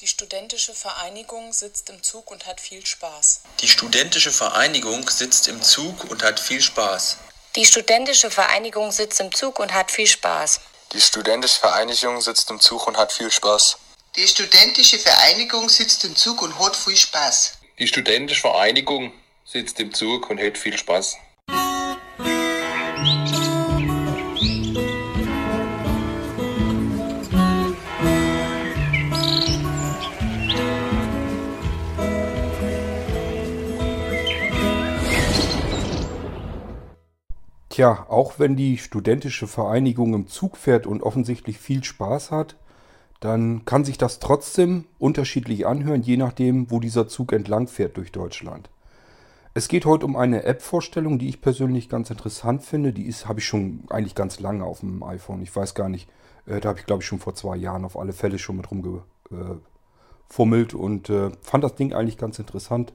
Die studentische Vereinigung sitzt im Zug und hat viel Spaß. Die studentische Vereinigung sitzt im Zug und hat viel Spaß. Die studentische Vereinigung sitzt im Zug und hat viel Spaß. Die studentische Vereinigung sitzt im Zug und hat viel Spaß. Die studentische Vereinigung sitzt im Zug und hat viel Spaß. Die studentische Vereinigung sitzt im Zug und hat viel Spaß. Tja, auch wenn die studentische Vereinigung im Zug fährt und offensichtlich viel Spaß hat, dann kann sich das trotzdem unterschiedlich anhören, je nachdem, wo dieser Zug entlang fährt durch Deutschland. Es geht heute um eine App-Vorstellung, die ich persönlich ganz interessant finde. Die habe ich schon eigentlich ganz lange auf dem iPhone. Ich weiß gar nicht, äh, da habe ich glaube ich schon vor zwei Jahren auf alle Fälle schon mit rumgefummelt äh, und äh, fand das Ding eigentlich ganz interessant.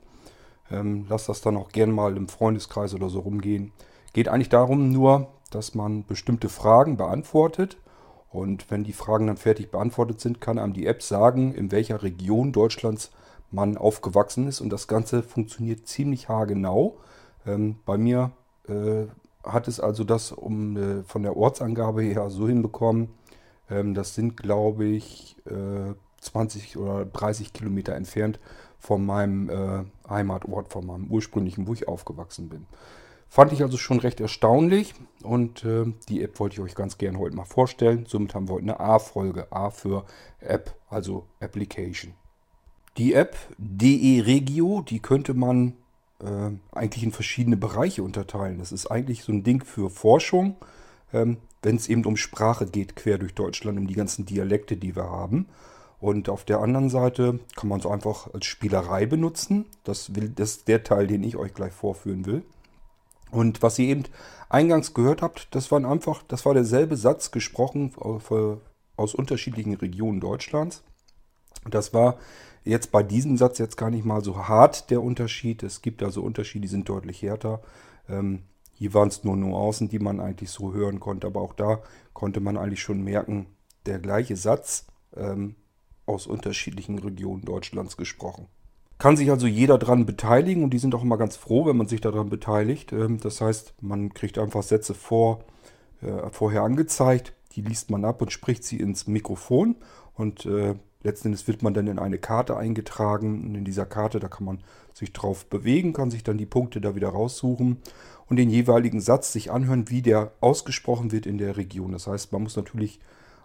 Ähm, lass das dann auch gern mal im Freundeskreis oder so rumgehen. Geht eigentlich darum nur, dass man bestimmte Fragen beantwortet. Und wenn die Fragen dann fertig beantwortet sind, kann einem die App sagen, in welcher Region Deutschlands man aufgewachsen ist. Und das Ganze funktioniert ziemlich haargenau. Ähm, bei mir äh, hat es also das um, äh, von der Ortsangabe her so hinbekommen. Ähm, das sind, glaube ich, äh, 20 oder 30 Kilometer entfernt von meinem äh, Heimatort, von meinem ursprünglichen, wo ich aufgewachsen bin. Fand ich also schon recht erstaunlich und äh, die App wollte ich euch ganz gerne heute mal vorstellen. Somit haben wir heute eine A-Folge. A für App, also Application. Die App DE Regio, die könnte man äh, eigentlich in verschiedene Bereiche unterteilen. Das ist eigentlich so ein Ding für Forschung, ähm, wenn es eben um Sprache geht, quer durch Deutschland, um die ganzen Dialekte, die wir haben. Und auf der anderen Seite kann man es einfach als Spielerei benutzen. Das, will, das ist der Teil, den ich euch gleich vorführen will. Und was ihr eben eingangs gehört habt, das waren einfach, das war derselbe Satz gesprochen aus unterschiedlichen Regionen Deutschlands. Das war jetzt bei diesem Satz jetzt gar nicht mal so hart der Unterschied. Es gibt also Unterschiede, die sind deutlich härter. Ähm, hier waren es nur Nuancen, die man eigentlich so hören konnte, aber auch da konnte man eigentlich schon merken, der gleiche Satz ähm, aus unterschiedlichen Regionen Deutschlands gesprochen. Kann sich also jeder daran beteiligen und die sind auch immer ganz froh, wenn man sich daran beteiligt. Ähm, das heißt, man kriegt einfach Sätze vor, äh, vorher angezeigt, die liest man ab und spricht sie ins Mikrofon und äh, letzten Endes wird man dann in eine Karte eingetragen und in dieser Karte, da kann man sich drauf bewegen, kann sich dann die Punkte da wieder raussuchen und den jeweiligen Satz sich anhören, wie der ausgesprochen wird in der Region. Das heißt, man muss natürlich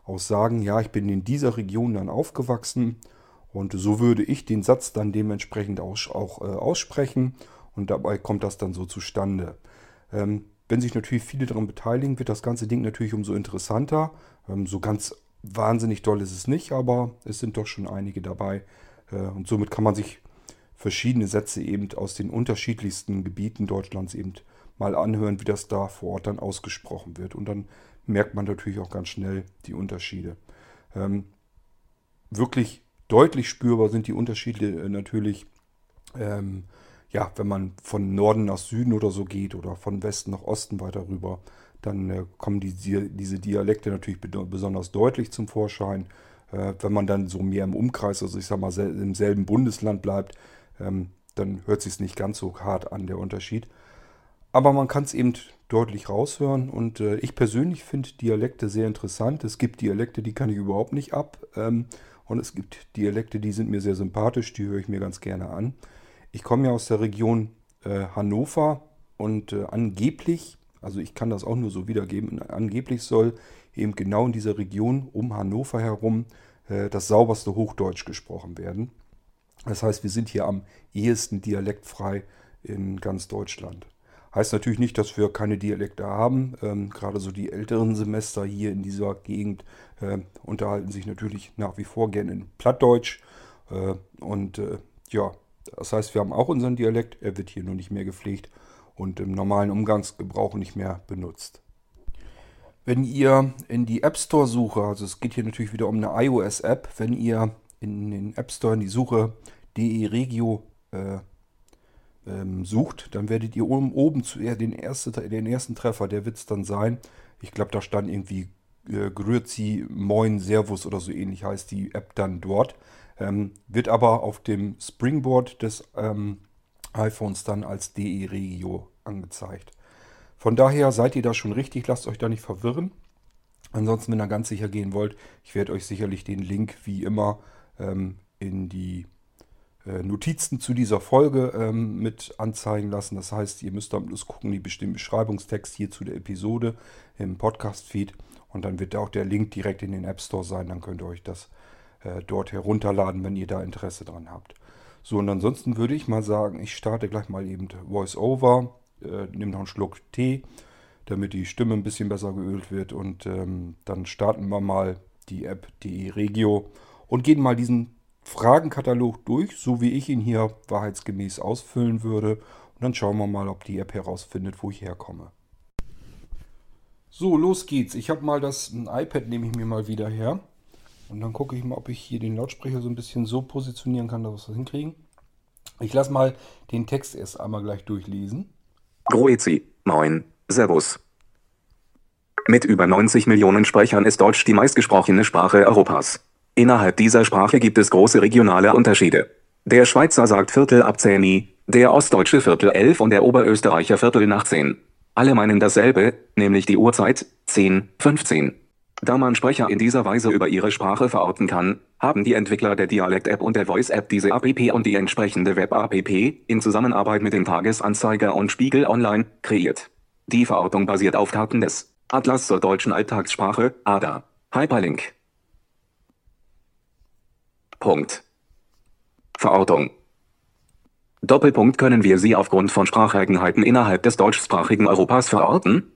auch sagen, ja, ich bin in dieser Region dann aufgewachsen und so würde ich den Satz dann dementsprechend auch, auch äh, aussprechen und dabei kommt das dann so zustande. Ähm, wenn sich natürlich viele daran beteiligen, wird das ganze Ding natürlich umso interessanter. Ähm, so ganz wahnsinnig doll ist es nicht, aber es sind doch schon einige dabei. Äh, und somit kann man sich verschiedene Sätze eben aus den unterschiedlichsten Gebieten Deutschlands eben mal anhören, wie das da vor Ort dann ausgesprochen wird. Und dann merkt man natürlich auch ganz schnell die Unterschiede. Ähm, wirklich Deutlich spürbar sind die Unterschiede äh, natürlich, ähm, ja, wenn man von Norden nach Süden oder so geht oder von Westen nach Osten weiter rüber, dann äh, kommen die, diese Dialekte natürlich besonders deutlich zum Vorschein. Äh, wenn man dann so mehr im Umkreis, also ich sag mal im selben Bundesland bleibt, ähm, dann hört sich nicht ganz so hart an, der Unterschied. Aber man kann es eben deutlich raushören und äh, ich persönlich finde Dialekte sehr interessant. Es gibt Dialekte, die kann ich überhaupt nicht ab. Ähm, und es gibt Dialekte, die sind mir sehr sympathisch, die höre ich mir ganz gerne an. Ich komme ja aus der Region äh, Hannover und äh, angeblich, also ich kann das auch nur so wiedergeben, angeblich soll eben genau in dieser Region um Hannover herum äh, das sauberste Hochdeutsch gesprochen werden. Das heißt, wir sind hier am ehesten dialektfrei in ganz Deutschland. Heißt natürlich nicht, dass wir keine Dialekte haben. Ähm, gerade so die älteren Semester hier in dieser Gegend äh, unterhalten sich natürlich nach wie vor gerne in Plattdeutsch. Äh, und äh, ja, das heißt, wir haben auch unseren Dialekt. Er wird hier nur nicht mehr gepflegt und im normalen Umgangsgebrauch nicht mehr benutzt. Wenn ihr in die App Store Suche, also es geht hier natürlich wieder um eine iOS App, wenn ihr in den App Store in die Suche DE Regio äh, ähm, sucht, dann werdet ihr oben, zu, den, erste, den ersten Treffer, der wird es dann sein. Ich glaube, da stand irgendwie äh, Grüezi, Moin, Servus oder so ähnlich heißt die App dann dort. Ähm, wird aber auf dem Springboard des ähm, iPhones dann als DE Regio angezeigt. Von daher seid ihr da schon richtig, lasst euch da nicht verwirren. Ansonsten, wenn ihr ganz sicher gehen wollt, ich werde euch sicherlich den Link wie immer ähm, in die Notizen zu dieser Folge ähm, mit anzeigen lassen. Das heißt, ihr müsst dann bloß gucken, die bestimmten Beschreibungstext hier zu der Episode im Podcast-Feed. Und dann wird auch der Link direkt in den App Store sein. Dann könnt ihr euch das äh, dort herunterladen, wenn ihr da Interesse dran habt. So, und ansonsten würde ich mal sagen, ich starte gleich mal eben Voice-Over, äh, nehme noch einen Schluck Tee, damit die Stimme ein bisschen besser geölt wird. Und ähm, dann starten wir mal die App DE Regio und gehen mal diesen Fragenkatalog durch, so wie ich ihn hier wahrheitsgemäß ausfüllen würde. Und dann schauen wir mal, ob die App herausfindet, wo ich herkomme. So, los geht's. Ich habe mal das iPad, nehme ich mir mal wieder her. Und dann gucke ich mal, ob ich hier den Lautsprecher so ein bisschen so positionieren kann, dass wir das hinkriegen. Ich lasse mal den Text erst einmal gleich durchlesen. Groezi, moin, Servus. Mit über 90 Millionen Sprechern ist Deutsch die meistgesprochene Sprache Europas. Innerhalb dieser Sprache gibt es große regionale Unterschiede. Der Schweizer sagt Viertel ab 10, der Ostdeutsche Viertel 11 und der Oberösterreicher Viertel nach 10. Alle meinen dasselbe, nämlich die Uhrzeit, 10, 15. Da man Sprecher in dieser Weise über ihre Sprache verorten kann, haben die Entwickler der Dialekt-App und der Voice-App diese App und die entsprechende Web-App in Zusammenarbeit mit dem Tagesanzeiger und Spiegel Online kreiert. Die Verortung basiert auf Daten des Atlas zur deutschen Alltagssprache, ADA. Hyperlink. Punkt. Verortung. Doppelpunkt können wir sie aufgrund von Spracheigenheiten innerhalb des deutschsprachigen Europas verorten?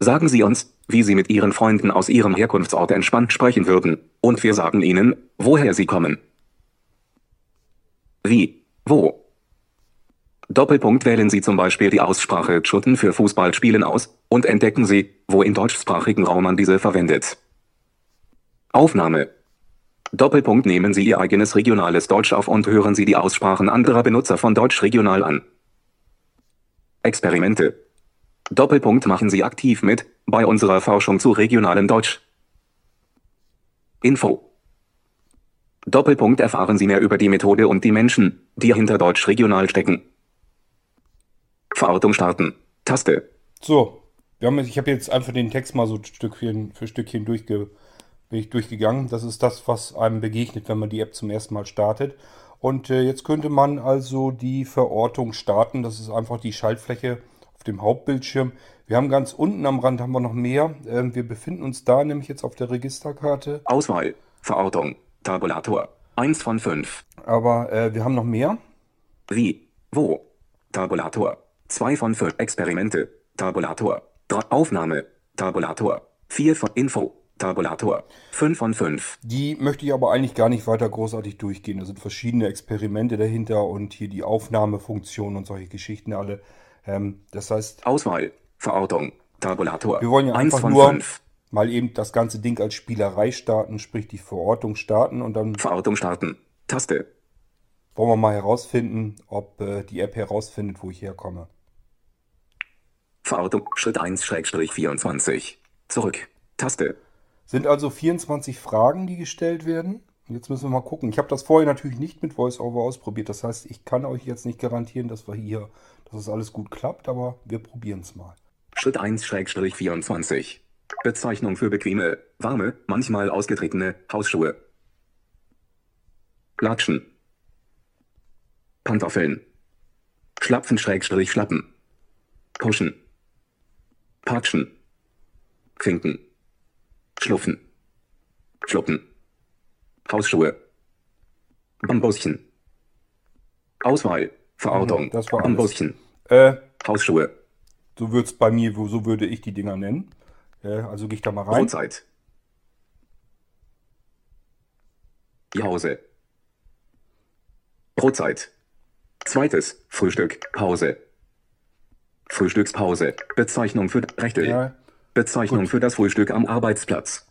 Sagen Sie uns, wie Sie mit Ihren Freunden aus Ihrem Herkunftsort entspannt sprechen würden, und wir sagen Ihnen, woher Sie kommen. Wie? Wo? Doppelpunkt wählen Sie zum Beispiel die Aussprache Schutten für Fußballspielen aus, und entdecken Sie, wo im deutschsprachigen Raum man diese verwendet. Aufnahme. Doppelpunkt nehmen Sie Ihr eigenes regionales Deutsch auf und hören Sie die Aussprachen anderer Benutzer von Deutsch regional an. Experimente. Doppelpunkt machen Sie aktiv mit, bei unserer Forschung zu regionalem Deutsch. Info. Doppelpunkt erfahren Sie mehr über die Methode und die Menschen, die hinter Deutsch regional stecken. Verortung starten. Taste. So, wir haben, ich habe jetzt einfach den Text mal so Stückchen für Stückchen durchge, bin ich durchgegangen. Das ist das, was einem begegnet, wenn man die App zum ersten Mal startet. Und äh, jetzt könnte man also die Verortung starten. Das ist einfach die Schaltfläche auf dem Hauptbildschirm. Wir haben ganz unten am Rand haben wir noch mehr. Ähm, wir befinden uns da nämlich jetzt auf der Registerkarte. Auswahl. Verortung. Tabulator. 1 von 5. Aber äh, wir haben noch mehr. Wie? Wo? Tabulator. 2 von 5. Experimente. Tabulator. 3. Aufnahme. Tabulator. 4 von Info. Tabulator. 5 von 5. Die möchte ich aber eigentlich gar nicht weiter großartig durchgehen. Da sind verschiedene Experimente dahinter und hier die Aufnahmefunktion und solche Geschichten alle. Ähm, das heißt. Auswahl. Verortung. Tabulator. Wir wollen ja 1 einfach nur 5. mal eben das ganze Ding als Spielerei starten, sprich die Verortung starten und dann Verortung starten. Taste. wollen wir mal herausfinden, ob äh, die App herausfindet, wo ich herkomme. Verortung. Schritt 1 Schrägstrich 24. Zurück. Taste. Sind also 24 Fragen, die gestellt werden. Jetzt müssen wir mal gucken. Ich habe das vorher natürlich nicht mit VoiceOver ausprobiert. Das heißt, ich kann euch jetzt nicht garantieren, dass wir hier, dass es alles gut klappt, aber wir probieren es mal. Schritt 1 Schrägstrich 24. Bezeichnung für bequeme, warme, manchmal ausgetretene Hausschuhe. Latschen. Pantoffeln. Schlapfen Schrägstrich Schlappen. Kuschen. Patschen. Finken. Schluffen. Schluppen. Hausschuhe. Bambuschen. Auswahl. Verortung. Mhm, das war. Bambuschen. Äh, Hausschuhe. so wird es bei mir, so würde ich die Dinger nennen. Äh, also gehe ich da mal rein. Brotzeit. Jause. Brotzeit. Zweites Frühstück. Pause. Frühstückspause. Bezeichnung für Rechte. Ja, Bezeichnung gut. für das Frühstück am Arbeitsplatz.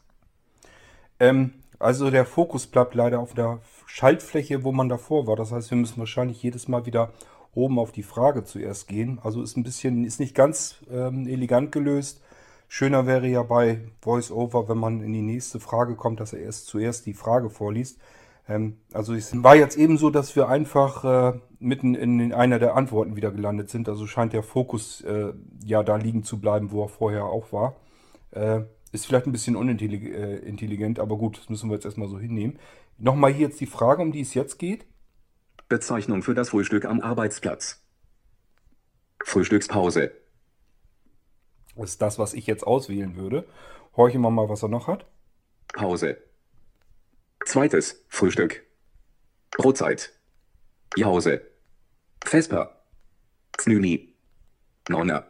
Ähm, also der Fokus bleibt leider auf der Schaltfläche, wo man davor war. Das heißt, wir müssen wahrscheinlich jedes Mal wieder oben auf die Frage zuerst gehen. Also ist ein bisschen, ist nicht ganz ähm, elegant gelöst. Schöner wäre ja bei VoiceOver, wenn man in die nächste Frage kommt, dass er erst zuerst die Frage vorliest. Ähm, also es war jetzt eben so, dass wir einfach äh, mitten in einer der Antworten wieder gelandet sind. Also scheint der Fokus äh, ja da liegen zu bleiben, wo er vorher auch war. Äh, ist vielleicht ein bisschen unintelligent, aber gut, das müssen wir jetzt erstmal so hinnehmen. Nochmal hier jetzt die Frage, um die es jetzt geht. Bezeichnung für das Frühstück am Arbeitsplatz. Frühstückspause. Das ist das, was ich jetzt auswählen würde. Horchen wir mal, was er noch hat. Pause. Zweites Frühstück. Brotzeit. Jause. Vesper. Znüni. Nonna.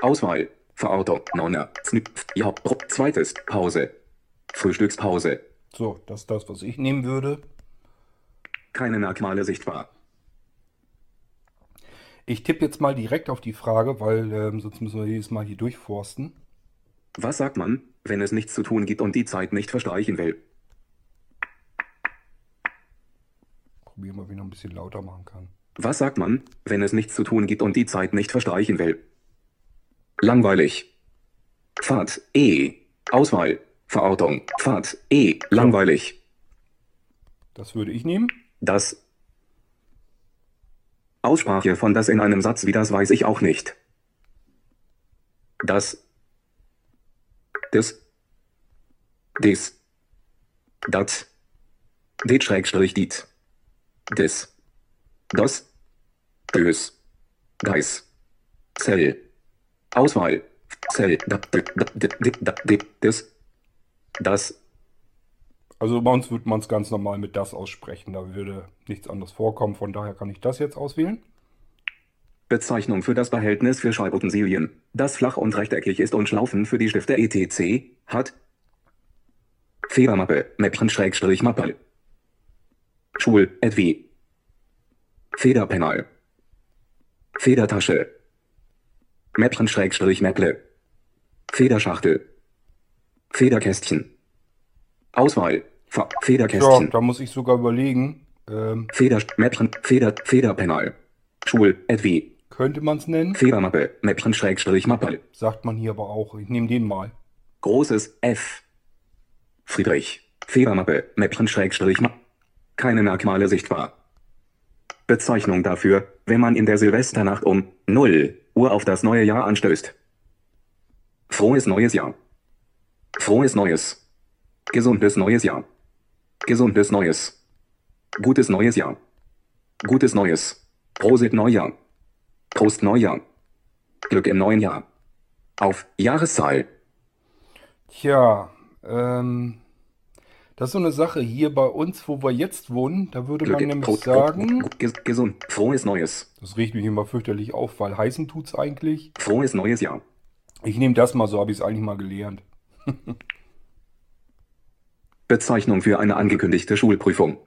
Auswahl. Verortung. Nonna. Znü. Ja. Zweites. Pause. Frühstückspause. So, das ist das, was ich nehmen würde. Keine Merkmale sichtbar. Ich tippe jetzt mal direkt auf die Frage, weil ähm, sonst müssen wir jedes Mal hier durchforsten. Was sagt man, wenn es nichts zu tun gibt und die Zeit nicht verstreichen will? Probieren wir, wie ich noch ein bisschen lauter machen kann. Was sagt man, wenn es nichts zu tun gibt und die Zeit nicht verstreichen will? Langweilig. Fahrt E. Auswahl. Verortung. Fahrt E. Langweilig. Das würde ich nehmen. Das. Aussprache von das in einem Satz wie das weiß ich auch nicht. Das. Des. Des. Dat. Det Schrägstrich dit. Des. Das. Dös. Deis. Zell. Auswahl. Zell. Da, da, da, da, da, da, des. Das. Also bei uns würde man es ganz normal mit das aussprechen. Da würde nichts anderes vorkommen. Von daher kann ich das jetzt auswählen. Bezeichnung für das Behältnis für Schreibutensilien, das flach und rechteckig ist und Schlaufen für die Stifte etc. hat. Federmappe, Mäppchen-Mappe. Schul, etwie. Federpenal. Federtasche. Mäppchen-Mäpple. Federschachtel. Federkästchen. Auswahl. Ja, Federkästchen. da muss ich sogar überlegen. Ähm, Feder, Mäppchen, Feder, Federpenal. Schul, etwie. könnte man es nennen? Federmappe, Mäppchen-Mappe. Sagt man hier aber auch. Ich nehme den mal. Großes F. Friedrich. Federmappe, Mäppchen-Mappe. Keine Merkmale sichtbar. Bezeichnung dafür, wenn man in der Silvesternacht um 0 Uhr auf das neue Jahr anstößt. Frohes neues Jahr. Frohes neues. Gesundes neues Jahr. Gesundes neues. Gutes neues Jahr. Gutes neues. Prosit Neujahr. Prost Neujahr. Glück im neuen Jahr. Auf Jahreszahl. Tja, ähm, das ist so eine Sache hier bei uns, wo wir jetzt wohnen. Da würde man nämlich Prost- sagen, Ges gesund. Frohes neues. das riecht mich immer fürchterlich auf, weil heißen tut's eigentlich. Frohes neues Jahr. Ich nehme das mal, so habe ich es eigentlich mal gelernt. Bezeichnung für eine angekündigte Schulprüfung.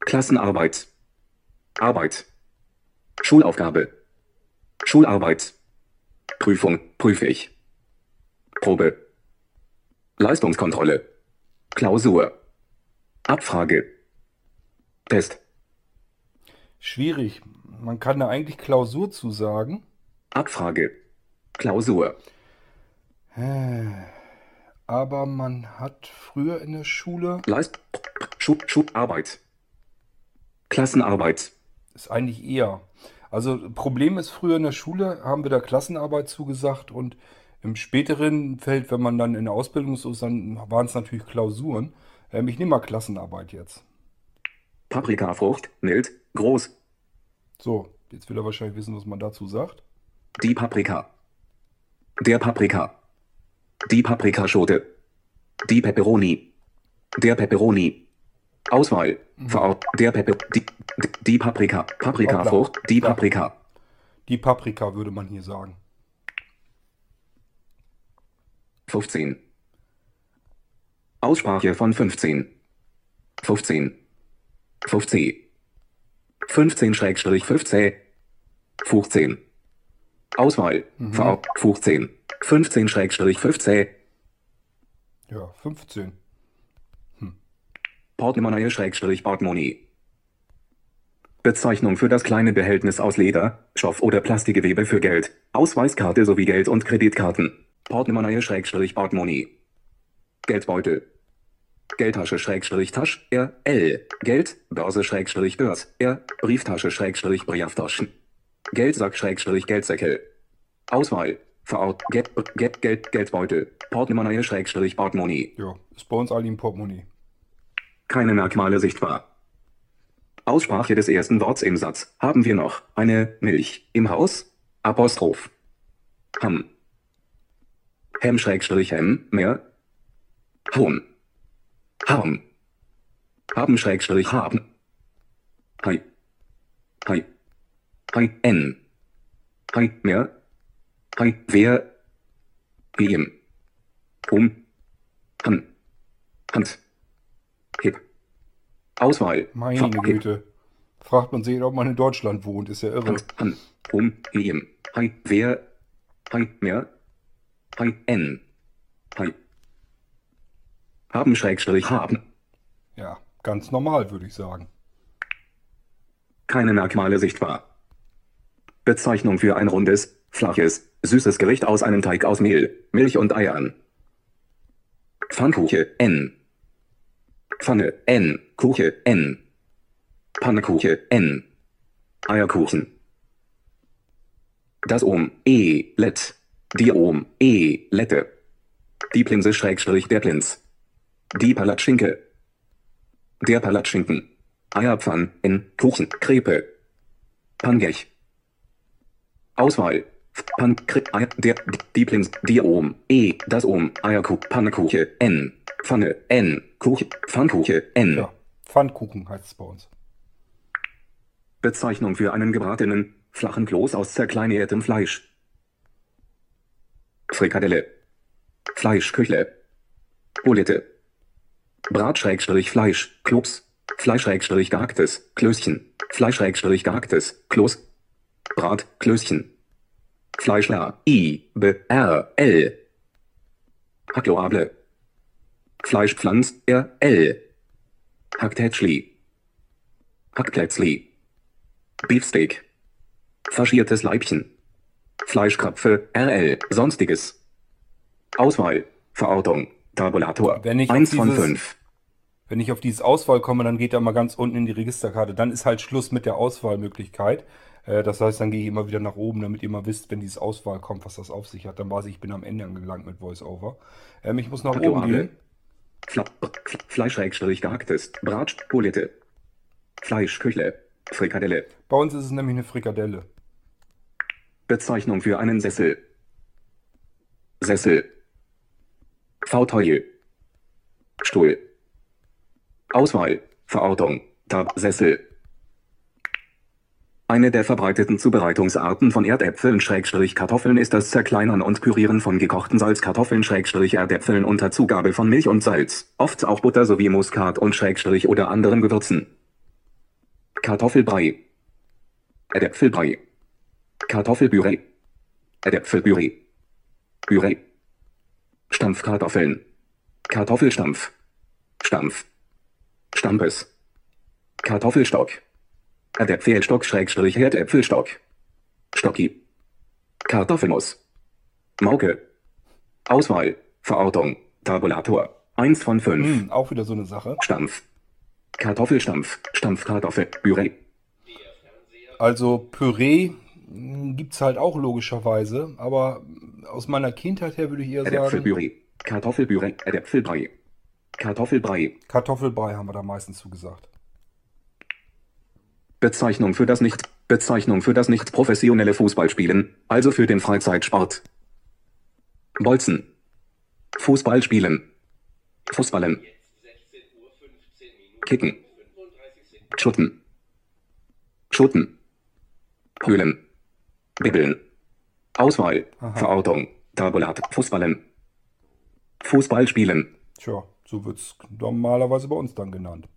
Klassenarbeit. Arbeit. Schulaufgabe. Schularbeit. Prüfung, prüfe ich. Probe. Leistungskontrolle. Klausur. Abfrage. Test. Schwierig. Man kann da eigentlich Klausur zu sagen. Abfrage. Klausur. Aber man hat früher in der Schule, Leist. Schu Schularbeit. Klassenarbeit. ist eigentlich eher. Also Problem ist, früher in der Schule haben wir da Klassenarbeit zugesagt und im späteren Feld, wenn man dann in der Ausbildung ist, dann waren es natürlich Klausuren. Ähm, ich nehme mal Klassenarbeit jetzt. Paprikafrucht. Mild. Groß. So, jetzt will er wahrscheinlich wissen, was man dazu sagt. Die Paprika. Der Paprika. Die Paprikaschote. Die Peperoni. Der Peperoni. Auswahl. Verort. Der Peper. Die, die, die Paprika. Paprikafrucht. Die. Paprika. Die Paprika würde man hier sagen. 15. Aussprache von 15. 15. 15. 15 Schrägstrich 15. 15. Auswahl. Verort. 15. 15 Schrägstrich 15. Ja, 15. Portemonnaie Schrägstrich Portemonnaie. Bezeichnung für das kleine Behältnis aus Leder, Stoff oder Plastikgewebe für Geld, Ausweiskarte sowie Geld- und Kreditkarten. Portemonnaie Schrägstrich Portemonnaie. Geldbeutel. Geldtasche Schrägstrich Tasch, R, L. Geld, Börse Schrägstrich Börs, R. Brieftasche Schrägstrich Brieftaschen. Geldsack Schrägstrich Geldsäckel. Auswahl. Verort, Geld, Geld, Geld, Geldbeutel. Portemonnaie Schrägstrich Portemonnaie. Ja, ist bei uns alle im Portemonnaie. Keine Merkmale sichtbar. Aussprache des ersten Worts im Satz. Haben wir noch eine Milch im Haus? Apostroph. Ham. Hem Schrägstrich Hem, mehr. Hohn. Harm. Haben Schrägstrich haben. Hi. Hi. Hi, N. Hi, mehr. Hi, wer. Ihm. Um. Han. Hand. Hip. Auswahl. Meine Ver- Güte. Fragt man sich, ob man in Deutschland wohnt, ist ja irre. Hand, Han. Um. Ihm. Hi, wer. Hi, mehr. N. Haben Schrägstrich haben. Ja, ganz normal, würde ich sagen. Keine Merkmale sichtbar. Bezeichnung für ein rundes, flaches, süßes Gericht aus einem Teig aus Mehl, Milch und Eiern. Pfannkuche, N. Pfanne, N. Kuche, N. Pannekuche, N. Eierkuchen. Das Ohm, E, Let. Die Ohm, E, Lette. Die Plinse Schrägstrich der Plins. Die Palatschinke. Der Palatschinken. Eierpfann, N, Kuchen, Krepe. Pangech. Auswahl. Pan, Kre, Eier, der, die Plins, die Ohm, E, das Ohm, Eierkuch, Pannekuche, N. Pfanne, N, Kuche, Pfannkuche, N. Ja, Pfannkuchen heißt es bei uns. Bezeichnung für einen gebratenen, flachen Kloß aus zerkleinertem Fleisch. Frikadelle. Fleischküchle. Bulette. Brat-Fleisch, Klops. Fleisch-gehacktes, Klößchen. Fleisch-gehacktes, Kloß. Brat, Klößchen. Fleischler, I, B, R, L. Hackloable. Fleischpflanz, R, L. Hacktätschli. Hackplätzli. Beefsteak. Faschiertes Leibchen. Fleischkrapfe, RL, sonstiges. Auswahl, Verortung, Tabulator. Wenn ich auf 1 von dieses- 5. Wenn ich auf dieses Auswahl komme, dann geht er mal ganz unten in die Registerkarte. Dann ist halt Schluss mit der Auswahlmöglichkeit. Äh, Das heißt, dann gehe ich immer wieder nach oben, damit ihr mal wisst, wenn dieses Auswahl kommt, was das auf sich hat. Dann weiß ich, ich bin am Ende angelangt mit VoiceOver. Ähm, ich muss nach oben Hackloable. gehen. Fla F- Fleisch-gehacktes, Brat, Bulette. Fleischküchle, Frikadelle. Bei uns ist es nämlich eine Frikadelle. Bezeichnung für einen Sessel. Sessel. Fauteuil. Stuhl. Auswahl. Verortung. Tab. Sessel. Eine der verbreiteten Zubereitungsarten von Erdäpfeln Schrägstrich Kartoffeln ist das Zerkleinern und Pürieren von gekochten Salzkartoffeln Schrägstrich Erdäpfeln unter Zugabe von Milch und Salz, oft auch Butter sowie Muskat und Schrägstrich oder anderen Gewürzen. Kartoffelbrei. Erdäpfelbrei. Kartoffelpüree. Erdäpfelpüree. Püree. Stampfkartoffeln. Kartoffelstampf. Stampf. Stampes. Kartoffelstock. Erdäpfelstock Schrägstrich Erdäpfelstock. Stocki. Kartoffelmus. Mauke. Auswahl. Verortung. Tabulator. 1 von 5. Hm, auch wieder so eine Sache. Stampf. Kartoffelstampf. Stampfkartoffel. Püree. Also Püree gibt es halt auch logischerweise, aber aus meiner Kindheit her würde ich eher sagen, Erdäpfelpüree. Kartoffelpüree. Erdäpfelbrei. Kartoffelbrei. Kartoffelbrei haben wir da meistens zugesagt. Bezeichnung für das nicht Bezeichnung für das nicht professionelle Fußballspielen, also für den Freizeitsport. Bolzen. Fußballspielen. Fußballen. Kicken. Schutten. Schutten. Höhlen. Bibbeln. Auswahl. Verortung. Tabulat. Fußballen. Fußballspielen. Tja, so wird es normalerweise bei uns dann genannt.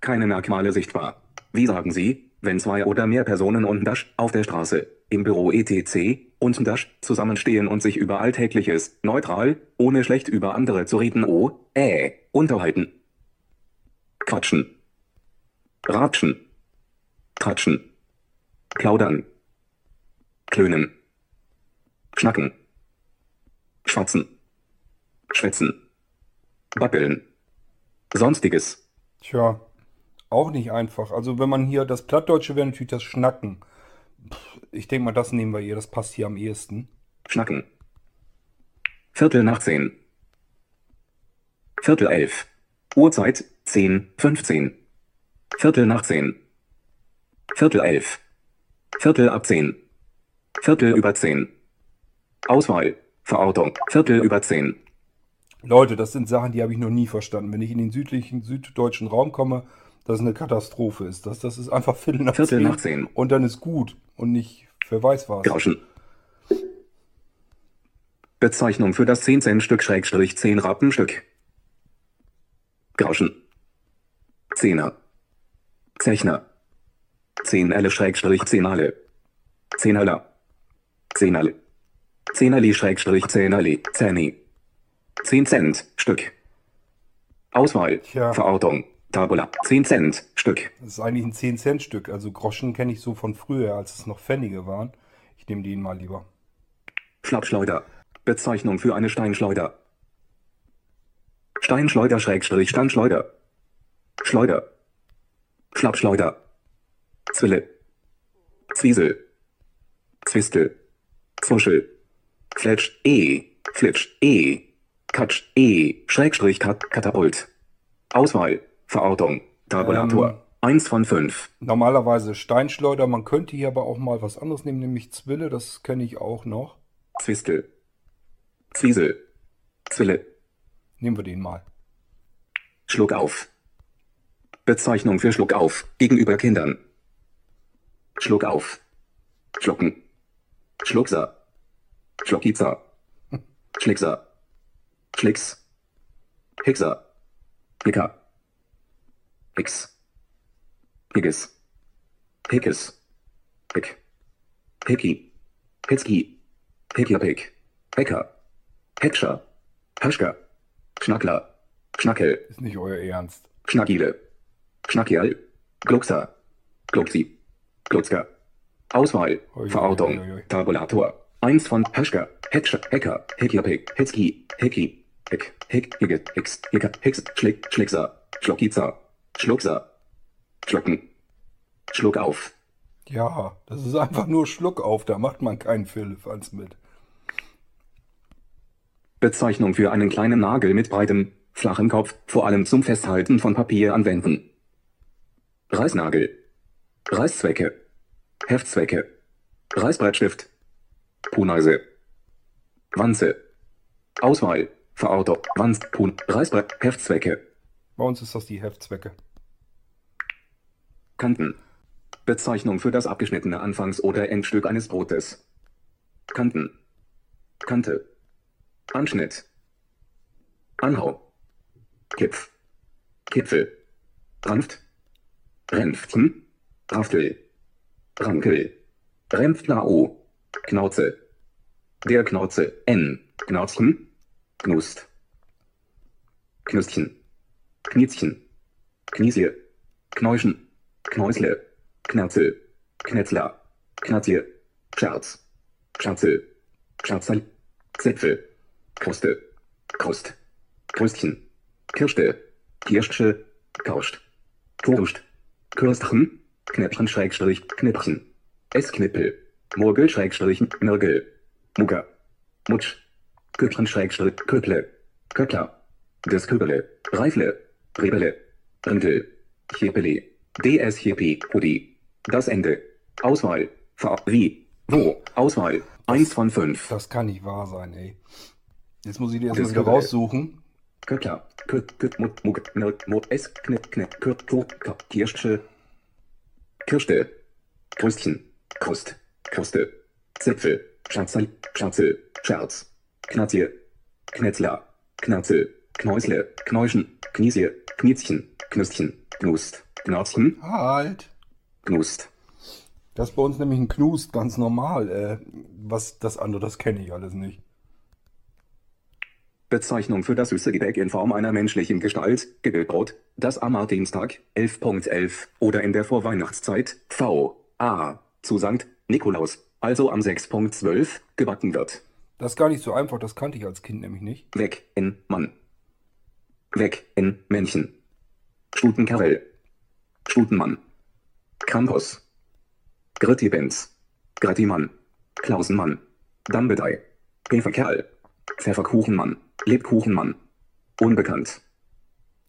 Keine Merkmale sichtbar. Wie sagen Sie, wenn zwei oder mehr Personen und Dash auf der Straße, im Büro etc. und Dash zusammenstehen und sich über Alltägliches, neutral, ohne schlecht über andere zu reden, oh, äh, unterhalten. Quatschen. Ratschen. Tratschen. Plaudern. Klönen. Schnacken. Schwatzen. Schwätzen. Babbeln. Sonstiges. Tja, auch nicht einfach. Also wenn man hier, das Plattdeutsche wäre natürlich das Schnacken. Ich denke mal, das nehmen wir hier, das passt hier am ehesten. Schnacken. Viertel nach zehn. Viertel elf. Uhrzeit 10, 15. Viertel nach zehn. Viertel elf. Viertel ab zehn. Viertel über zehn. Auswahl. Verortung. Viertel über zehn. Leute, das sind Sachen, die habe ich noch nie verstanden. Wenn ich in den südlichen, süddeutschen Raum komme, das ist eine Katastrophe ist. Das, das ist einfach Viertel nach Viertel zehn nach zehn. und dann ist gut und nicht, wer weiß was. Grauschen. Bezeichnung für das 10-Cent-Stück Schrägstrich 10 Rappenstück. Grauschen. Zehner. Zechner. 10 Elle Schrägstrich 10 Alle. 10 Heller. 10. 10 Ali Schrägstrich 10 Ali. Zähni. 10 Cent Stück. Auswahl. Tja. Verortung. Tabula. 10 Cent Stück. Das ist eigentlich ein 10-Cent-Stück. Also Groschen kenne ich so von früher, als es noch Pfennige waren. Ich nehme den mal lieber. Schlappschleuder. Bezeichnung für eine Steinschleuder. Steinschleuder Schrägstrich Steinschleuder. Schleuder. Schlappschleuder. Zwille. Zwiesel. Zwistel. Zuschel. Fletsch E. Flitsch E. Katsch E. Schrägstrich Kat Katapult. Auswahl. Verortung. Tabulator. Ähm. Eins von fünf. Normalerweise Steinschleuder, man könnte hier aber auch mal was anderes nehmen, nämlich Zwille, das kenne ich auch noch. Zwistel. Zwiesel. Zwille. Nehmen wir den mal. Schluck auf. Bezeichnung für Schluck auf gegenüber Kindern. Schluck auf. Schlucken. Schluckser. Schluckitzer. Schlickser. Schlicks. Hixer. Hicker. Hix. Higges. Hickes. Hick. Hickey. Hitzki. Hicklerpick. Hecker. Hetscher. Haschka. Schnackler. Schnackel. Ist nicht euer Ernst. Schnackile. Schnackial. Gluckser. Glucksi. Glucksker. Auswahl. Ui, Verortung. ui, ui. Tabulator. Eins von Haschka. Hetscher. Hecker. Hicklerpick. Hitzki. Hickey. Hick. Hick. Higge. Hix. Hicker. Hix. Schlick. Schlickser. Schluckitzer. Schluckser. Schlucken. Schluck auf. Ja, das ist einfach nur Schluck auf, da macht man keinen Firlefanz mit. Bezeichnung für einen kleinen Nagel mit breitem, flachem Kopf, vor allem zum Festhalten von Papier anwenden. Reißnagel. Reißzwecke. Heftzwecke. Reißbrettstift. Puneise. Wanze. Auswahl. Verortung. Wanz. Pun. Reißbrett. Heftzwecke. Bei uns ist das die Heftzwecke. Kanten. Bezeichnung für das abgeschnittene Anfangs- oder Endstück eines Brotes. Kanten. Kante. Anschnitt. Anhau. Kipf. Kipfel. Ranft. Ränftchen. Raftel. Rankel. Ränftlau. Knauze. Der Knauze. N. Knauzchen. Knust. Knüstchen. Kniezchen. Kniesie. Knäuschen. Knäusle. Knerzel. Knetzler. Knatje. Scherz. Scherzel. Scherzerl. Zipfel. Kruste. Krust. Krüstchen. Kirschte. Kirsche. Kauscht. Kurscht. Kürstchen. Knäppchen Schrägstrich. Knäppchen. Essknippel. Murgel Schrägstrich. Mirgel. Mugger. Mutsch. Köpchen Schrägstrich. Köple. Köckler. Des Köbele. Reifle. Rebele. Rindel. Chepele. DSCP. Pudi. Das Ende. Auswahl. Ver wie. Wo. Auswahl. Eins von fünf. Das kann nicht wahr sein, ey. Jetzt muss ich die Das erstmal wieder raussuchen. Köckler. Kö, kö, mut, mug, mirk, mut, es, knipp, knipp, kür, kür, kür, Kirsche. Kirschte. Krüstchen. Krust. Kruste. Zipfel. Schatzel. Schatzel. Scherz. Knatje. Knetzler. Knatzel. Knäusle. Knäuschen. Kniesie. Kniezchen. Knüstchen. Knust. Knarzchen. Halt. Knust. Das ist bei uns nämlich ein Knust, ganz normal. Äh, was das andere, das kenne ich alles nicht. Bezeichnung für das süße Gebäck in Form einer menschlichen Gestalt, Gebäckbrot, das am Martinstag 11.11 oder in der Vorweihnachtszeit v. a. zu Sankt Nikolaus, also am 6.12 gebacken wird. Das ist gar nicht so einfach, das kannte ich als Kind nämlich nicht. Weg in Mann. Weg in Männchen. Stutenkarell. Stutenmann. Krampus. Gritti-Benz. Grattimann. Klausenmann. Dambedei. Pfefferkerl. Pfefferkuchenmann. Lebkuchenmann. Unbekannt.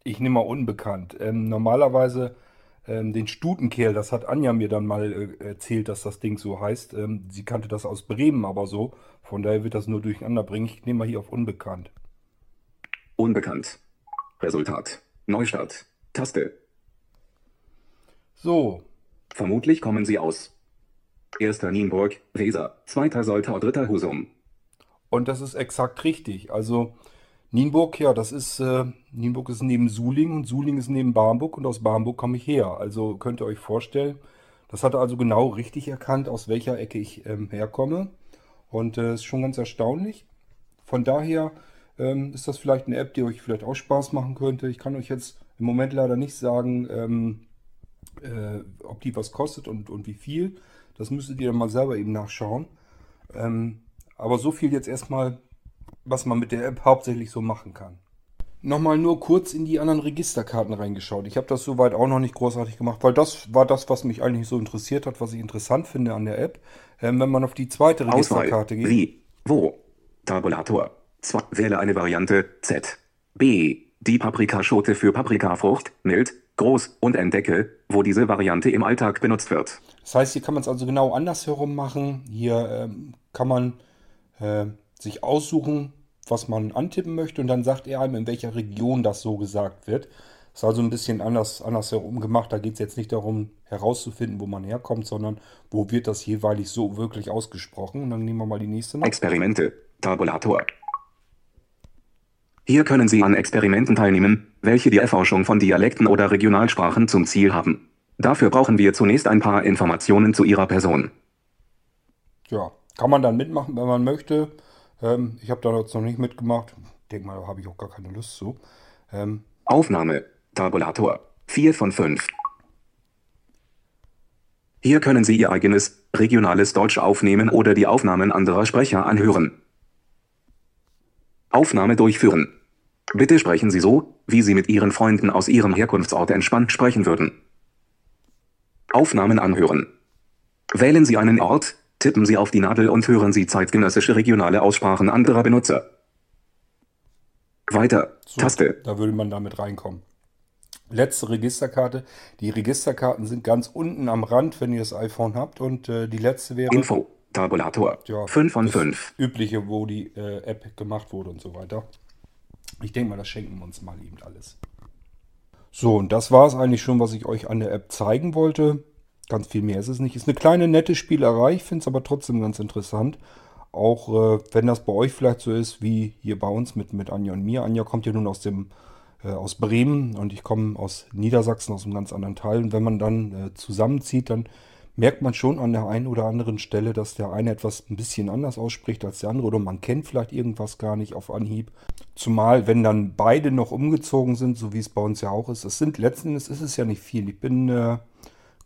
Ich nehme mal unbekannt. Ähm, normalerweise ähm, den Stutenkerl, das hat Anja mir dann mal äh, erzählt, dass das Ding so heißt. Ähm, sie kannte das aus Bremen aber so. Von daher wird das nur durcheinander bringen. Ich nehme mal hier auf unbekannt. Unbekannt. Resultat. Neustart. Taste. So, Vermutlich kommen sie aus. Erster Nienburg, Weser. Zweiter Soltau, dritter Husum. und das ist exakt richtig. Also Nienburg, ja, das ist, äh, Nienburg ist neben Suling und Suling ist neben Barmbek und aus Barmbek komme ich her. Also könnt ihr euch vorstellen, das hat er also genau richtig erkannt, aus welcher Ecke ich ähm, herkomme. Und äh, ist schon ganz erstaunlich. Von daher ähm, ist das vielleicht eine App, die euch vielleicht auch Spaß machen könnte. Ich kann euch jetzt im Moment leider nicht sagen, ähm, äh, ob die was kostet und, und wie viel. Das müsstet ihr dann mal selber eben nachschauen. Ähm, aber so viel jetzt erstmal, was man mit der App hauptsächlich so machen kann. Nochmal nur kurz in die anderen Registerkarten reingeschaut. Ich habe das soweit auch noch nicht großartig gemacht, weil das war das, was mich eigentlich so interessiert hat, was ich interessant finde an der App. Ähm, wenn man auf die zweite Auswahl. Registerkarte geht. Wie? Wo? Tabulator. Zwei. Wähle eine Variante Z. B. Die Paprikaschote für Paprikafrucht, mild, groß und entdecke, wo diese Variante im Alltag benutzt wird. Das heißt, hier kann man es also genau andersherum machen. Hier ähm, kann man äh, sich aussuchen, was man antippen möchte und dann sagt er einem, in welcher Region das so gesagt wird. Das ist also ein bisschen anders, andersherum gemacht. Da geht es jetzt nicht darum, herauszufinden, wo man herkommt, sondern wo wird das jeweilig so wirklich ausgesprochen. Und dann nehmen wir mal die nächste noch. Experimente. Tabulator. Hier können Sie an Experimenten teilnehmen, welche die Erforschung von Dialekten oder Regionalsprachen zum Ziel haben. Dafür brauchen wir zunächst ein paar Informationen zu Ihrer Person. Ja, kann man dann mitmachen, wenn man möchte. Ähm, ich habe da jetzt noch nicht mitgemacht. Denke mal, da habe ich auch gar keine Lust zu. Ähm, Aufnahme. Tabulator. 4 von 5. Hier können Sie Ihr eigenes, regionales Deutsch aufnehmen oder die Aufnahmen anderer Sprecher anhören. Aufnahme durchführen. Bitte sprechen Sie so, wie Sie mit Ihren Freunden aus Ihrem Herkunftsort entspannt sprechen würden. Aufnahmen anhören. Wählen Sie einen Ort, tippen Sie auf die Nadel und hören Sie zeitgenössische regionale Aussprachen anderer Benutzer. Weiter. So, Taste. Da würde man damit reinkommen. Letzte Registerkarte. Die Registerkarten sind ganz unten am Rand, wenn ihr das iPhone habt. Und äh, die letzte wäre Info. Tabulator. ja, 5 von das 5. übliche, wo die äh, App gemacht wurde und so weiter. Ich denke mal, das schenken wir uns mal eben alles. So, und das war es eigentlich schon, was ich euch an der App zeigen wollte. Ganz viel mehr ist es nicht. Ist eine kleine, nette Spielerei. Ich finde es aber trotzdem ganz interessant. Auch äh, wenn das bei euch vielleicht so ist, wie hier bei uns mit, mit Anja und mir. Anja kommt ja nun aus dem äh, aus Bremen und ich komme aus Niedersachsen, aus einem ganz anderen Teil. Und wenn man dann äh, zusammenzieht, dann merkt man schon an der einen oder anderen Stelle, dass der eine etwas ein bisschen anders ausspricht als der andere oder man kennt vielleicht irgendwas gar nicht auf Anhieb. Zumal, wenn dann beide noch umgezogen sind, so wie es bei uns ja auch ist. Es sind letzten Endes ist es ja nicht viel. Ich bin äh,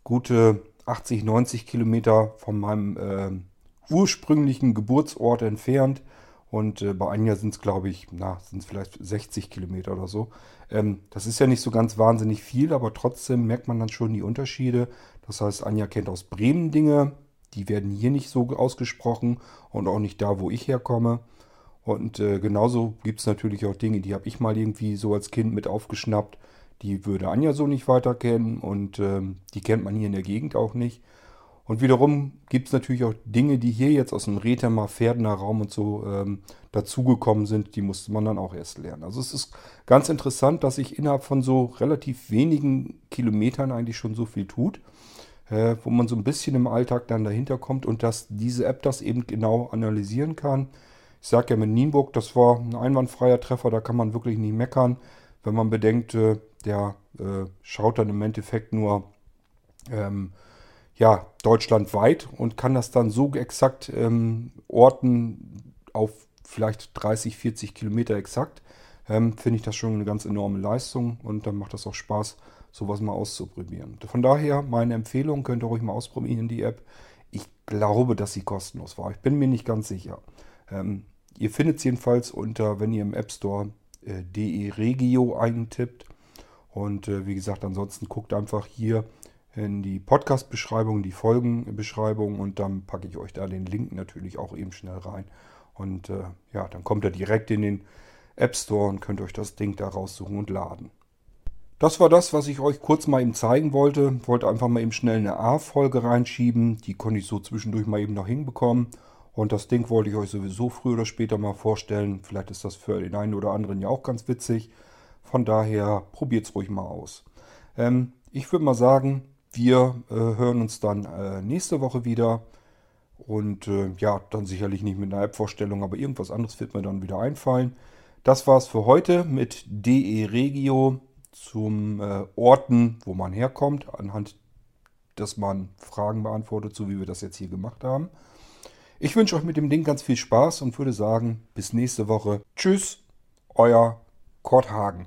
gute 80, 90 Kilometer von meinem äh, ursprünglichen Geburtsort entfernt. Und äh, bei Anja sind es, glaube ich, na, sind es vielleicht 60 Kilometer oder so. Ähm, das ist ja nicht so ganz wahnsinnig viel, aber trotzdem merkt man dann schon die Unterschiede. Das heißt, Anja kennt aus Bremen Dinge, die werden hier nicht so ausgesprochen und auch nicht da, wo ich herkomme. Und äh, genauso gibt es natürlich auch Dinge, die habe ich mal irgendwie so als Kind mit aufgeschnappt. Die würde Anja so nicht weiter kennen und ähm, die kennt man hier in der Gegend auch nicht. Und wiederum gibt es natürlich auch Dinge, die hier jetzt aus dem Rethermer, Pferdener Raum und so ähm, dazugekommen sind, die musste man dann auch erst lernen. Also es ist ganz interessant, dass sich innerhalb von so relativ wenigen Kilometern eigentlich schon so viel tut, äh, wo man so ein bisschen im Alltag dann dahinter kommt und dass diese App das eben genau analysieren kann. Ich sage ja mit Nienburg, das war ein einwandfreier Treffer, da kann man wirklich nicht meckern, wenn man bedenkt, äh, der äh, schaut dann im Endeffekt nur ähm, ja, deutschlandweit und kann das dann so exakt ähm, orten, auf vielleicht 30, 40 Kilometer exakt, ähm, finde ich das schon eine ganz enorme Leistung und dann macht das auch Spaß, sowas mal auszuprobieren. Von daher meine Empfehlung, könnt ihr ruhig mal ausprobieren, die App. Ich glaube, dass sie kostenlos war. Ich bin mir nicht ganz sicher. Ähm, ihr findet es jedenfalls unter, wenn ihr im App Store äh, DE Regio eintippt. Und äh, wie gesagt, ansonsten guckt einfach hier in die Podcast-Beschreibung, die Folgenbeschreibung und dann packe ich euch da den Link natürlich auch eben schnell rein. Und äh, ja, dann kommt er direkt in den App Store und könnt euch das Ding da raussuchen und laden. Das war das, was ich euch kurz mal eben zeigen wollte. Wollte einfach mal eben schnell eine A-Folge reinschieben. Die konnte ich so zwischendurch mal eben noch hinbekommen. Und das Ding wollte ich euch sowieso früher oder später mal vorstellen. Vielleicht ist das für den einen oder anderen ja auch ganz witzig. Von daher probiert es ruhig mal aus. Ähm, ich würde mal sagen, wir äh, hören uns dann äh, nächste Woche wieder. Und äh, ja, dann sicherlich nicht mit einer App-Vorstellung, aber irgendwas anderes wird mir dann wieder einfallen. Das war's für heute mit DE Regio zum äh, Orten, wo man herkommt, anhand dass man Fragen beantwortet, so wie wir das jetzt hier gemacht haben. Ich wünsche euch mit dem Ding ganz viel Spaß und würde sagen, bis nächste Woche. Tschüss, euer Kurt Hagen.